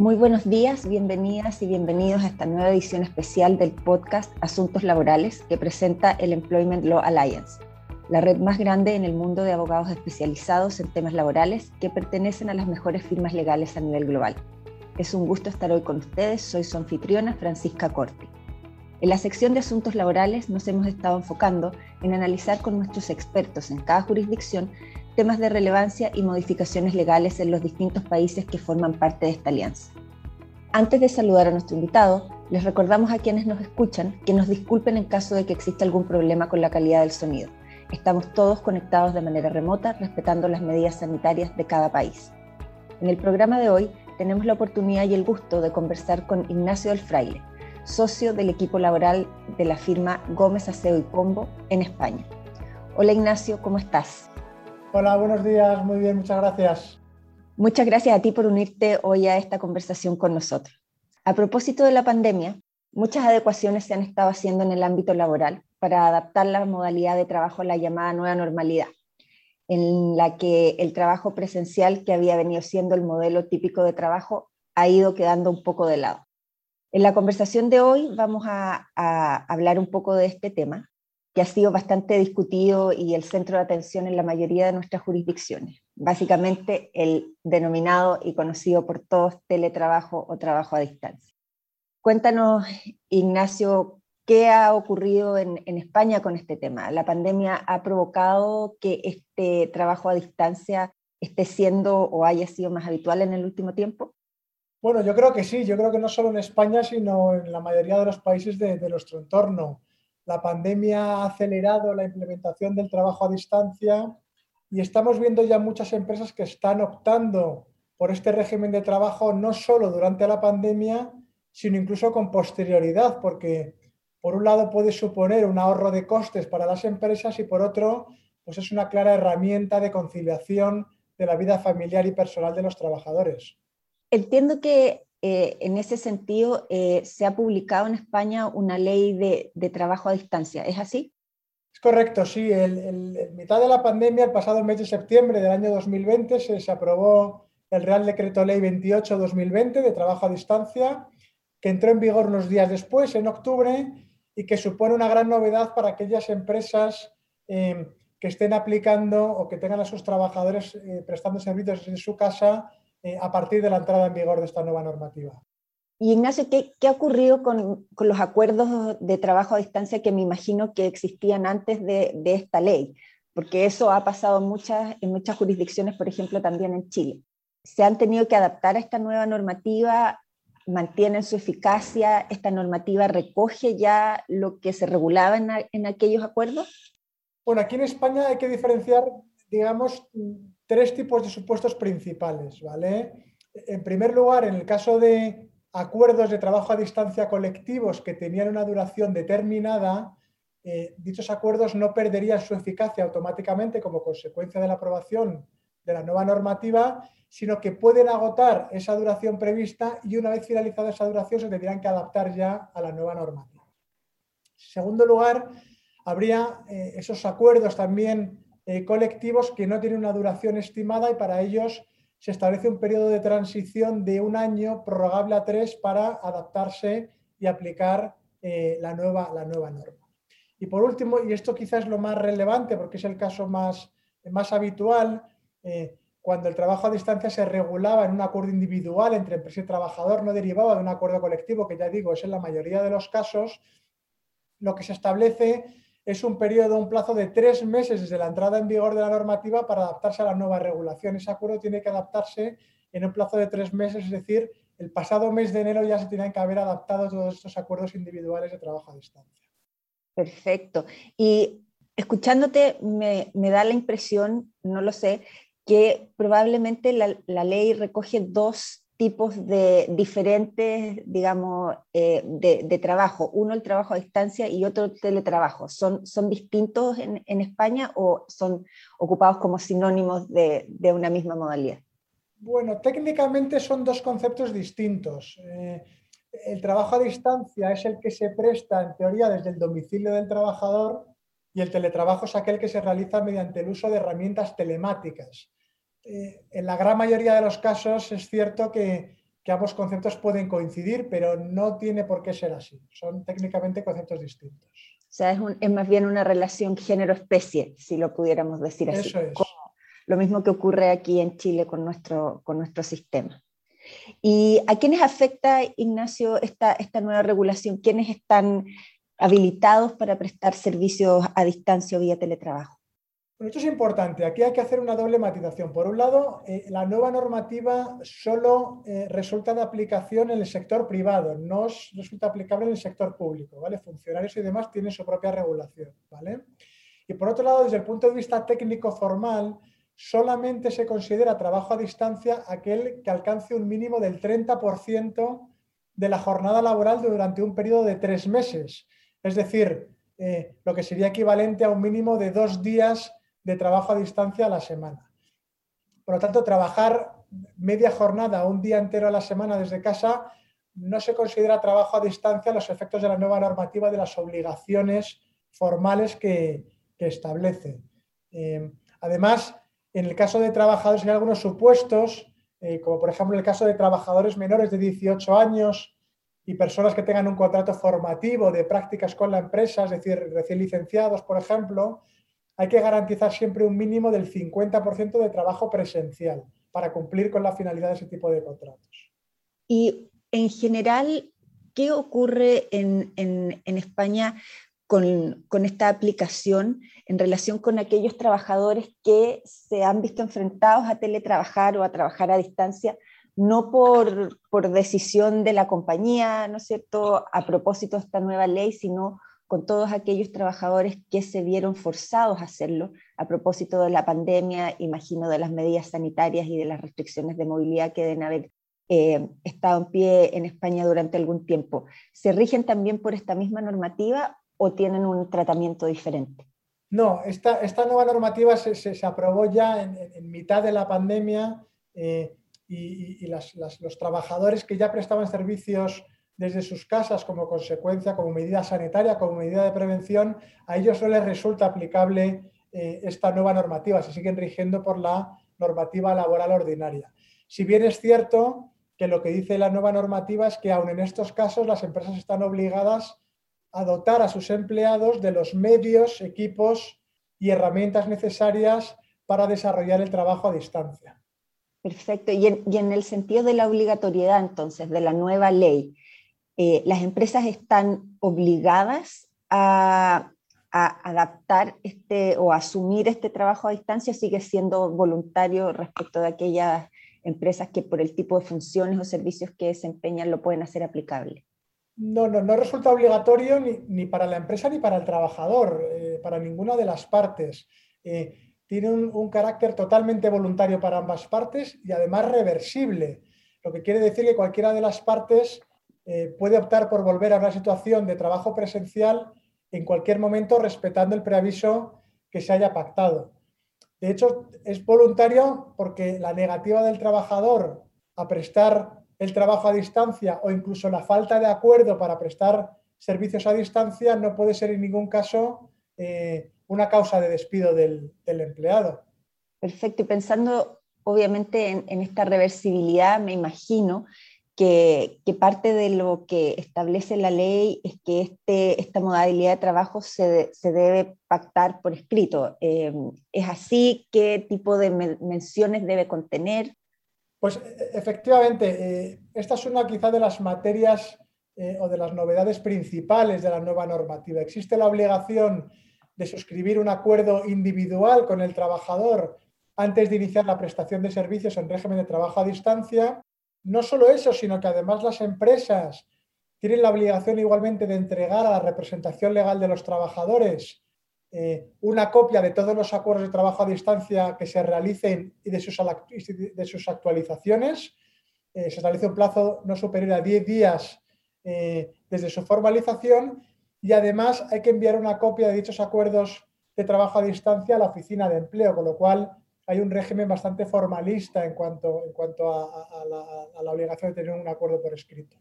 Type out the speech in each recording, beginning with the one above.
Muy buenos días, bienvenidas y bienvenidos a esta nueva edición especial del podcast Asuntos Laborales que presenta el Employment Law Alliance, la red más grande en el mundo de abogados especializados en temas laborales que pertenecen a las mejores firmas legales a nivel global. Es un gusto estar hoy con ustedes, soy su anfitriona Francisca Corti. En la sección de asuntos laborales nos hemos estado enfocando en analizar con nuestros expertos en cada jurisdicción temas de relevancia y modificaciones legales en los distintos países que forman parte de esta alianza. Antes de saludar a nuestro invitado, les recordamos a quienes nos escuchan que nos disculpen en caso de que exista algún problema con la calidad del sonido. Estamos todos conectados de manera remota, respetando las medidas sanitarias de cada país. En el programa de hoy tenemos la oportunidad y el gusto de conversar con Ignacio del Fraile, socio del equipo laboral de la firma Gómez Aseo y Pombo en España. Hola Ignacio, ¿cómo estás? Hola, buenos días, muy bien, muchas gracias. Muchas gracias a ti por unirte hoy a esta conversación con nosotros. A propósito de la pandemia, muchas adecuaciones se han estado haciendo en el ámbito laboral para adaptar la modalidad de trabajo a la llamada nueva normalidad, en la que el trabajo presencial, que había venido siendo el modelo típico de trabajo, ha ido quedando un poco de lado. En la conversación de hoy vamos a, a hablar un poco de este tema, que ha sido bastante discutido y el centro de atención en la mayoría de nuestras jurisdicciones. Básicamente el denominado y conocido por todos teletrabajo o trabajo a distancia. Cuéntanos, Ignacio, ¿qué ha ocurrido en, en España con este tema? ¿La pandemia ha provocado que este trabajo a distancia esté siendo o haya sido más habitual en el último tiempo? Bueno, yo creo que sí, yo creo que no solo en España, sino en la mayoría de los países de, de nuestro entorno la pandemia ha acelerado la implementación del trabajo a distancia y estamos viendo ya muchas empresas que están optando por este régimen de trabajo no solo durante la pandemia, sino incluso con posterioridad, porque por un lado puede suponer un ahorro de costes para las empresas y por otro, pues es una clara herramienta de conciliación de la vida familiar y personal de los trabajadores. Entiendo que eh, en ese sentido, eh, se ha publicado en España una ley de, trabajo a distancia. ¿Es así? Es correcto, sí. En mitad de la pandemia, el pasado mes de septiembre del año 2020, se, aprobó el Real Decreto Ley 28-2020 de trabajo a distancia, que entró en vigor unos días después, en octubre, y que supone una gran novedad para aquellas empresas eh, que estén aplicando o que tengan a sus trabajadores prestando servicios en su casa eh, a partir de la entrada en vigor de esta nueva normativa. Y Ignacio, ¿qué, ha ocurrido con, los acuerdos de trabajo a distancia que me imagino que existían antes de, esta ley? Porque eso ha pasado muchas, en muchas jurisdicciones, por ejemplo, también en Chile. ¿Se han tenido que adaptar a esta nueva normativa? ¿Mantienen su eficacia? ¿Esta normativa recoge ya lo que se regulaba en, en aquellos acuerdos? Bueno, aquí en España hay que diferenciar, digamos, tres tipos de supuestos principales, ¿vale? En primer lugar, en el caso de acuerdos de trabajo a distancia colectivos que tenían una duración determinada, eh, dichos acuerdos no perderían su eficacia automáticamente como consecuencia de la aprobación de la nueva normativa, sino que pueden agotar esa duración prevista y una vez finalizada esa duración se tendrían que adaptar ya a la nueva normativa. En segundo lugar, habría eh, esos acuerdos también eh, colectivos que no tienen una duración estimada y para ellos se establece un periodo de transición de un año prorrogable a tres para adaptarse y aplicar eh, la, nueva, la nueva norma. Y por último, y esto quizás es lo más relevante porque es el caso más, más habitual, eh, cuando el trabajo a distancia se regulaba en un acuerdo individual entre empresa y trabajador, no derivaba de un acuerdo colectivo, que ya digo, es en la mayoría de los casos, lo que se establece es un periodo, un plazo de tres meses desde la entrada en vigor de la normativa para adaptarse a la nueva regulación. Ese acuerdo tiene que adaptarse en un plazo de tres meses, es decir, el pasado mes de enero ya se tienen que haber adaptado todos estos acuerdos individuales de trabajo a distancia. Perfecto. Y escuchándote me, da la impresión, no lo sé, que probablemente la, la ley recoge dos tipos de diferentes, digamos, eh, de, trabajo. Uno el trabajo a distancia y otro el teletrabajo. ¿Son, son distintos en, España o son ocupados como sinónimos de, una misma modalidad? Bueno, técnicamente son dos conceptos distintos. Eh, el trabajo a distancia es el que se presta, en teoría, desde el domicilio del trabajador y el teletrabajo es aquel que se realiza mediante el uso de herramientas telemáticas. Eh, en la gran mayoría de los casos es cierto que que ambos conceptos pueden coincidir, pero no tiene por qué ser así. Son técnicamente conceptos distintos. O sea, es, más bien una relación género-especie, si lo pudiéramos decir así. Eso es. lo mismo que ocurre aquí en Chile con nuestro, con nuestro sistema. ¿Y a quiénes afecta, Ignacio, esta, esta nueva regulación? ¿Quiénes están habilitados para prestar servicios a distancia o vía teletrabajo? Bueno, esto es importante. Aquí hay que hacer una doble matización. Por un lado, eh, la nueva normativa solo eh, resulta de aplicación en el sector privado, no resulta aplicable en el sector público. ¿vale? Funcionarios y demás tienen su propia regulación. ¿vale? Y por otro lado, desde el punto de vista técnico formal, solamente se considera trabajo a distancia aquel que alcance un mínimo del 30% de la jornada laboral durante un periodo de tres meses. Es decir, eh, lo que sería equivalente a un mínimo de dos días de trabajo a distancia a la semana. Por lo tanto, trabajar media jornada, un día entero a la semana desde casa, no se considera trabajo a distancia los efectos de la nueva normativa de las obligaciones formales que, establece. Eh, además, en el caso de trabajadores hay algunos supuestos, eh, como por ejemplo el caso de trabajadores menores de 18 años y personas que tengan un contrato formativo de prácticas con la empresa, es decir, recién licenciados, por ejemplo, hay que garantizar siempre un mínimo del 50% de trabajo presencial para cumplir con la finalidad de ese tipo de contratos. Y en general, ¿qué ocurre en, España con, esta aplicación en relación con aquellos trabajadores que se han visto enfrentados a teletrabajar o a trabajar a distancia, no por, decisión de la compañía, ¿no es cierto?, a propósito de esta nueva ley, sino con todos aquellos trabajadores que se vieron forzados a hacerlo a propósito de la pandemia, imagino de las medidas sanitarias y de las restricciones de movilidad que deben haber eh, estado en pie en España durante algún tiempo. ¿Se rigen también por esta misma normativa o tienen un tratamiento diferente? No, esta, nueva normativa se, se, aprobó ya en, mitad de la pandemia eh, y, los trabajadores que ya prestaban servicios desde sus casas como consecuencia, como medida sanitaria, como medida de prevención, a ellos no les resulta aplicable eh, esta nueva normativa, se siguen rigiendo por la normativa laboral ordinaria. Si bien es cierto que lo que dice la nueva normativa es que aun en estos casos las empresas están obligadas a dotar a sus empleados de los medios, equipos y herramientas necesarias para desarrollar el trabajo a distancia. Perfecto. Y en, el sentido de la obligatoriedad, entonces, de la nueva ley, eh, ¿las empresas están obligadas a, adaptar este o asumir este trabajo a distancia sigue siendo voluntario respecto de aquellas empresas que por el tipo de funciones o servicios que desempeñan lo pueden hacer aplicable? No, no, no resulta obligatorio ni, para la empresa ni para el trabajador, eh, para ninguna de las partes. Eh, tiene un, carácter totalmente voluntario para ambas partes y además reversible, lo que quiere decir que cualquiera de las partes eh, puede optar por volver a una situación de trabajo presencial en cualquier momento respetando el preaviso que se haya pactado. De hecho, es voluntario porque la negativa del trabajador a prestar el trabajo a distancia o incluso la falta de acuerdo para prestar servicios a distancia no puede ser en ningún caso eh, una causa de despido del, empleado. Perfecto. Y pensando obviamente en, esta reversibilidad, me imagino que, parte de lo que establece la ley es que este, esta modalidad de trabajo se, debe pactar por escrito. Eh, ¿Es así? ¿Qué tipo de menciones debe contener? Pues e, efectivamente, eh, esta es una quizá de las materias eh, o de las novedades principales de la nueva normativa. Existe la obligación de suscribir un acuerdo individual con el trabajador antes de iniciar la prestación de servicios en régimen de trabajo a distancia. No solo eso, sino que además las empresas tienen la obligación igualmente de entregar a la representación legal de los trabajadores eh, una copia de todos los acuerdos de trabajo a distancia que se realicen y de sus, actualizaciones. Eh, se establece un plazo no superior a 10 días eh, desde su formalización y además hay que enviar una copia de dichos acuerdos de trabajo a distancia a la oficina de empleo, con lo cual hay un régimen bastante formalista en cuanto, en cuanto a, la, obligación de tener un acuerdo por escrito.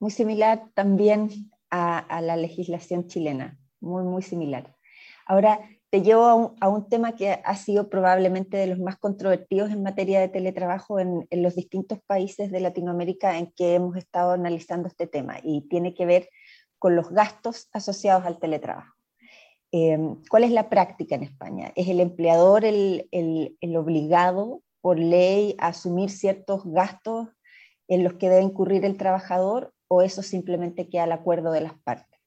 Muy similar también a, la legislación chilena, muy, muy similar. Ahora, te llevo a un, tema que ha sido probablemente de los más controvertidos en materia de teletrabajo en, los distintos países de Latinoamérica en que hemos estado analizando este tema y tiene que ver con los gastos asociados al teletrabajo. Em, ¿Cuál es la práctica en España? ¿Es el empleador el, obligado por ley a asumir ciertos gastos en los que debe incurrir el trabajador o eso simplemente queda al acuerdo de las partes?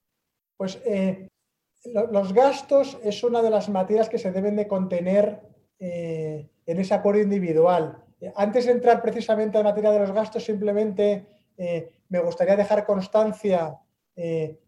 Pues eh, los gastos es una de las materias que se deben de contener eh, en ese acuerdo individual. Antes de entrar precisamente en materia de los gastos, simplemente eh, me gustaría dejar constancia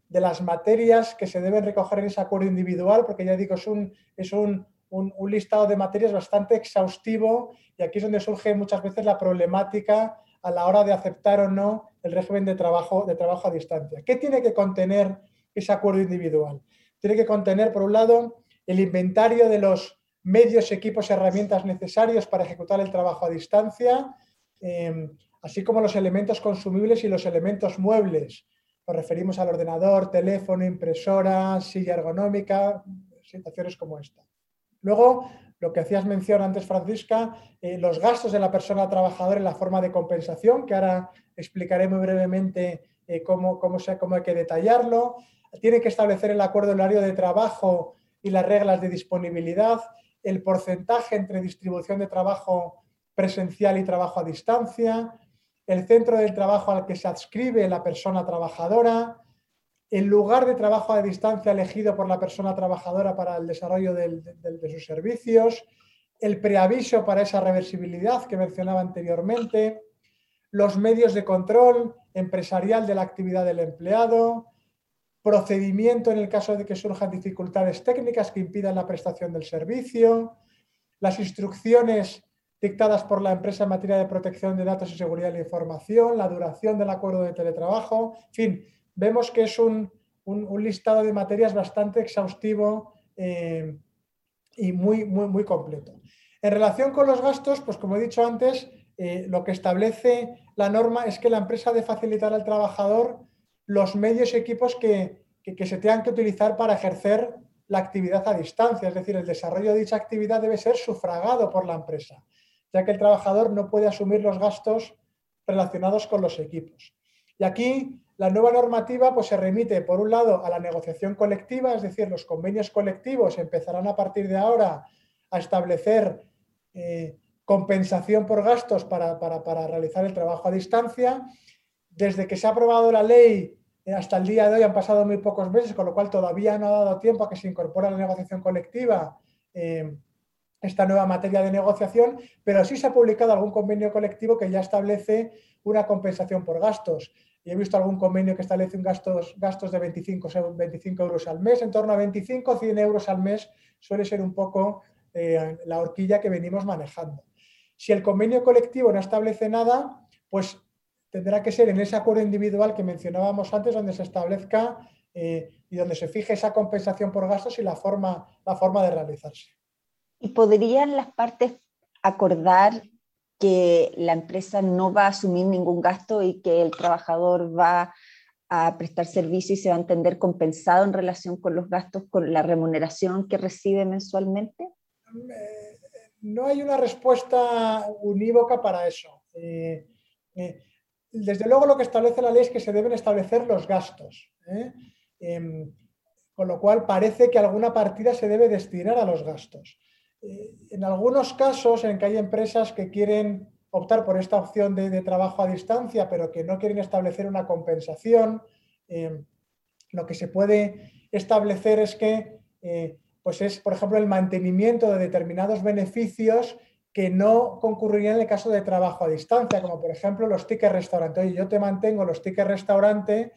de las materias que se deben recoger en ese acuerdo individual, porque ya digo, es un, es un, un, listado de materias bastante exhaustivo y aquí es donde surge muchas veces la problemática a la hora de aceptar o no el régimen de trabajo, de trabajo a distancia. ¿Qué tiene que contener ese acuerdo individual? Tiene que contener, por un lado, el inventario de los medios, equipos y herramientas necesarios para ejecutar el trabajo a distancia, eh, así como los elementos consumibles y los elementos muebles, nos referimos al ordenador, teléfono, impresora, silla ergonómica, situaciones como esta. Luego, lo que hacías mención antes, Francisca, eh, los gastos de la persona trabajadora en la forma de compensación, que ahora explicaré muy brevemente eh, cómo, cómo, cómo hay que detallarlo. Tiene que establecer el acuerdo horario de trabajo y las reglas de disponibilidad, el porcentaje entre distribución de trabajo presencial y trabajo a distancia, el centro del trabajo al que se adscribe la persona trabajadora, el lugar de trabajo a distancia elegido por la persona trabajadora para el desarrollo de sus servicios, el preaviso para esa reversibilidad que mencionaba anteriormente, los medios de control empresarial de la actividad del empleado, procedimiento en el caso de que surjan dificultades técnicas que impidan la prestación del servicio, las instrucciones dictadas por la empresa en materia de protección de datos y seguridad de la información, la duración del acuerdo de teletrabajo, en fin, vemos que es un, listado de materias bastante exhaustivo eh, y muy, muy, completo. En relación con los gastos, pues como he dicho antes, eh, lo que establece la norma es que la empresa debe facilitar al trabajador los medios y equipos que, que se tengan que utilizar para ejercer la actividad a distancia, es decir, el desarrollo de dicha actividad debe ser sufragado por la empresa ya que el trabajador no puede asumir los gastos relacionados con los equipos. Y aquí la nueva normativa pues, se remite, por un lado, a la negociación colectiva, es decir, los convenios colectivos empezarán a partir de ahora a establecer eh, compensación por gastos para, realizar el trabajo a distancia. Desde que se ha aprobado la ley eh, hasta el día de hoy han pasado muy pocos meses, con lo cual todavía no ha dado tiempo a que se incorpore la negociación colectiva eh, esta nueva materia de negociación, pero sí se ha publicado algún convenio colectivo que ya establece una compensación por gastos. Y he visto algún convenio que establece un gastos, gastos de 25, 25 euros al mes, en torno a 25 100 euros al mes suele ser un poco eh, la horquilla que venimos manejando. Si el convenio colectivo no establece nada, pues tendrá que ser en ese acuerdo individual que mencionábamos antes, donde se establezca eh, y donde se fije esa compensación por gastos y la forma, la forma de realizarse. ¿Y podrían las partes acordar que la empresa no va a asumir ningún gasto y que el trabajador va a prestar servicio y se va a entender compensado en relación con los gastos, con la remuneración que recibe mensualmente? Eh, no hay una respuesta unívoca para eso. Eh, eh, desde luego lo que establece la ley es que se deben establecer los gastos, em, con lo cual parece que alguna partida se debe destinar a los gastos. Eh, en algunos casos en que hay empresas que quieren optar por esta opción de, trabajo a distancia, pero que no quieren establecer una compensación, eh, lo que se puede establecer es que eh, pues es, por ejemplo, el mantenimiento de determinados beneficios que no concurrirían en el caso de trabajo a distancia, como por ejemplo los tickets restaurante. Oye, yo te mantengo los tickets restaurante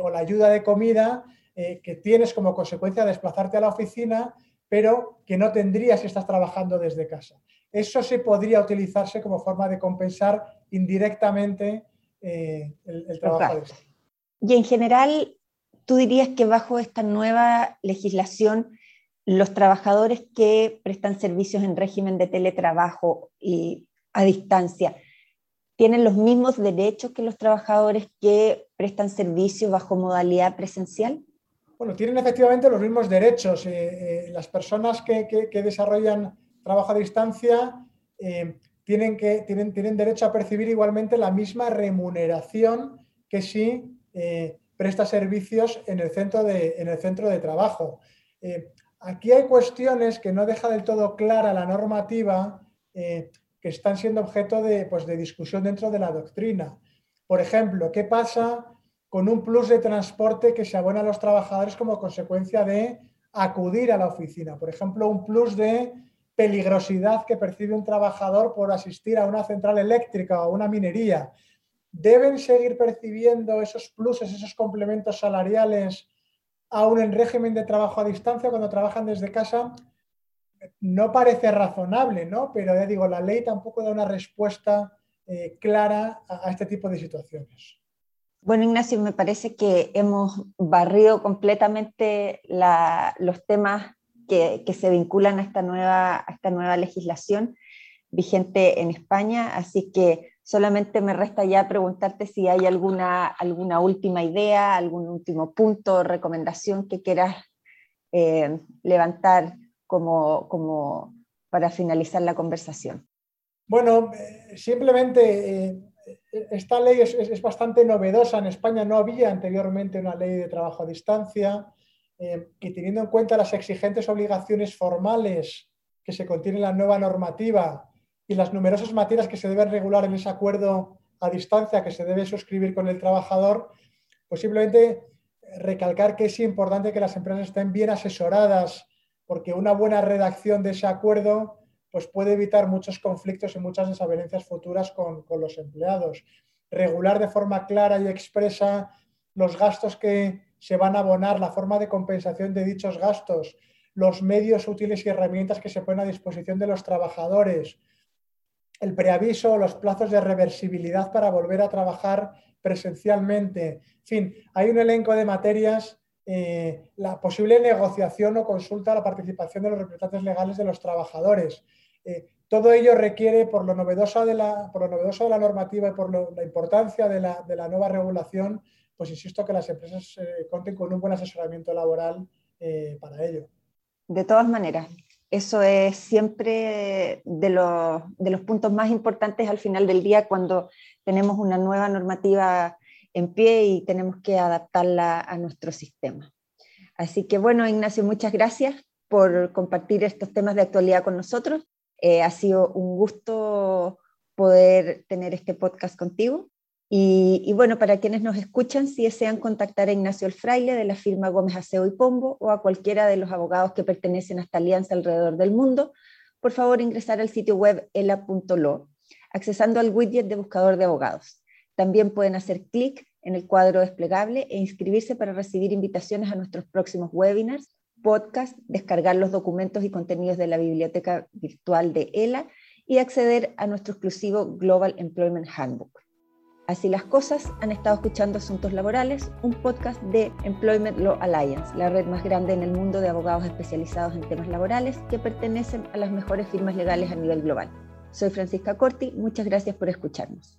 o la ayuda de comida que tienes como consecuencia de desplazarte a la oficina pero que no tendrías si estás trabajando desde casa. Eso se podría utilizarse como forma de compensar indirectamente eh, el, trabajo. De y en general, tú dirías que bajo esta nueva legislación, los trabajadores que prestan servicios en régimen de teletrabajo y a distancia, ¿tienen los mismos derechos que los trabajadores que prestan servicios bajo modalidad presencial? Bueno, tienen efectivamente los mismos derechos. Eh, eh, las personas que, desarrollan trabajo a distancia eh, tienen, que, tienen, tienen, derecho a percibir igualmente la misma remuneración que si presta servicios en el centro de, en el centro de trabajo. aquí hay cuestiones que no deja del todo clara la normativa que están siendo objeto de, pues, de discusión dentro de la doctrina. Por ejemplo, ¿qué pasa con un plus de transporte que se abona a los trabajadores como consecuencia de acudir a la oficina. Por ejemplo, un plus de peligrosidad que percibe un trabajador por asistir a una central eléctrica o a una minería. ¿Deben seguir percibiendo esos pluses, esos complementos salariales aún en régimen de trabajo a distancia cuando trabajan desde casa? No parece razonable, ¿no? Pero ya digo, la ley tampoco da una respuesta eh, clara a este tipo de situaciones. Bueno, Ignacio, me parece que hemos barrido completamente los temas que, se vinculan a esta, nueva, legislación vigente en España, así que solamente me resta ya preguntarte si hay alguna, última idea, algún último punto, recomendación que quieras eh, levantar como para finalizar la conversación. Bueno, eh, simplemente eh, esta ley es, bastante novedosa. En España no había anteriormente una ley de trabajo a distancia eh, y teniendo en cuenta las exigentes obligaciones formales que se contienen en la nueva normativa y las numerosas materias que se deben regular en ese acuerdo a distancia que se debe suscribir con el trabajador, pues simplemente recalcar que es importante que las empresas estén bien asesoradas porque una buena redacción de ese acuerdo pues puede evitar muchos conflictos y muchas desavenencias futuras con, los empleados. Regular de forma clara y expresa los gastos que se van a abonar, la forma de compensación de dichos gastos, los medios útiles y herramientas que se ponen a disposición de los trabajadores, el preaviso, los plazos de reversibilidad para volver a trabajar presencialmente. En fin, hay un elenco de materias, eh, la posible negociación o consulta a la participación de los representantes legales de los trabajadores. Eh, todo ello requiere, por lo, novedoso de la, por lo novedoso de la normativa y por la importancia de la, nueva regulación, pues insisto que las empresas eh, cuenten con un buen asesoramiento laboral eh, para ello. De todas maneras, eso es siempre de los, de los puntos más importantes al final del día cuando tenemos una nueva normativa en pie y tenemos que adaptarla a nuestro sistema. Así que bueno, Ignacio, muchas gracias por compartir estos temas de actualidad con nosotros. Eh, ha sido un gusto poder tener este podcast contigo. Y, bueno, para quienes nos escuchan, si desean contactar a Ignacio El Fraile de la firma Gómez Aseo y Pombo o a cualquiera de los abogados que pertenecen a esta alianza alrededor del mundo, por favor ingresar al sitio web ela.lo, accesando al widget de buscador de abogados. También pueden hacer clic en el cuadro desplegable e inscribirse para recibir invitaciones a nuestros próximos webinars podcast, descargar los documentos y contenidos de la biblioteca virtual de ELA y acceder a nuestro exclusivo Global Employment Handbook. Así las cosas, han estado escuchando Asuntos Laborales, un podcast de Employment Law Alliance, la red más grande en el mundo de abogados especializados en temas laborales que pertenecen a las mejores firmas legales a nivel global. Soy Francisca Corti, muchas gracias por escucharnos.